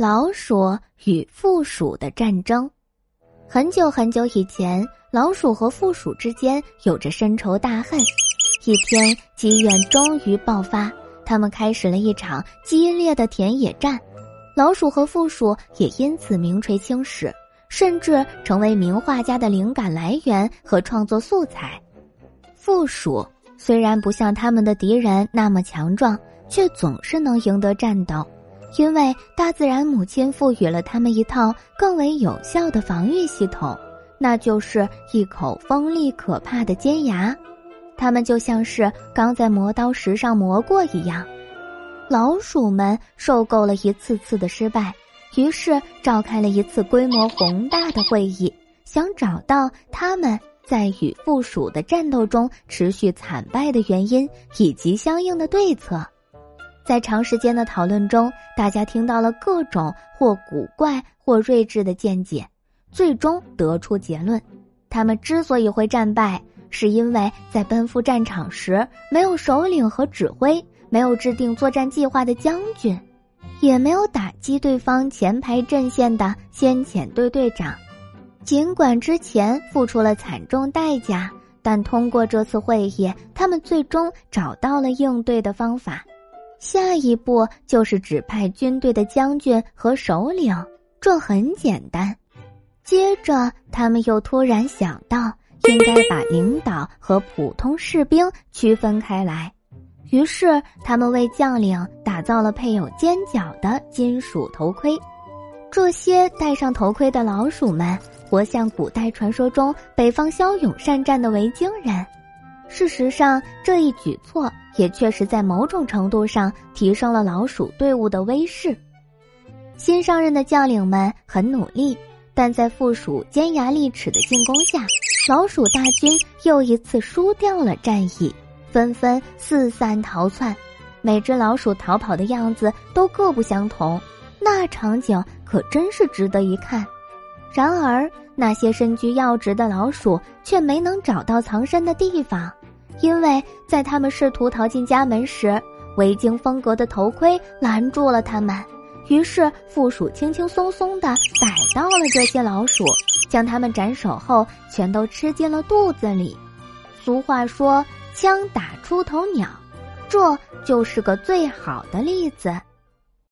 老鼠与负鼠的战争。很久很久以前，老鼠和负鼠之间有着深仇大恨。一天，积怨终于爆发，他们开始了一场激烈的田野战。老鼠和负鼠也因此名垂青史，甚至成为名画家的灵感来源和创作素材。负鼠虽然不像他们的敌人那么强壮，却总是能赢得战斗。因为大自然母亲赋予了他们一套更为有效的防御系统，那就是一口锋利可怕的尖牙，它们就像是刚在磨刀石上磨过一样。老鼠们受够了一次次的失败，于是召开了一次规模宏大的会议，想找到他们在与负鼠的战斗中持续惨败的原因以及相应的对策。在长时间的讨论中，大家听到了各种或古怪或睿智的见解，最终得出结论：他们之所以会战败，是因为在奔赴战场时没有首领和指挥，没有制定作战计划的将军，也没有打击对方前排阵线的先遣队队长。尽管之前付出了惨重代价，但通过这次会议，他们最终找到了应对的方法。下一步就是指派军队的将军和首领，这很简单。接着，他们又突然想到，应该把领导和普通士兵区分开来。于是，他们为将领打造了配有尖角的金属头盔。这些戴上头盔的老鼠们，活像古代传说中北方骁勇善战的维京人。事实上，这一举措也确实在某种程度上提升了老鼠队伍的威势。新上任的将领们很努力，但在附属尖牙利齿的进攻下，老鼠大军又一次输掉了战役，纷纷四散逃窜。每只老鼠逃跑的样子都各不相同，那场景可真是值得一看。然而，那些身居要职的老鼠却没能找到藏身的地方。因为在他们试图逃进家门时，维京风格的头盔拦住了他们。于是，负鼠轻轻松松地逮到了这些老鼠，将它们斩首后，全都吃进了肚子里。俗话说：“枪打出头鸟”，这就是个最好的例子。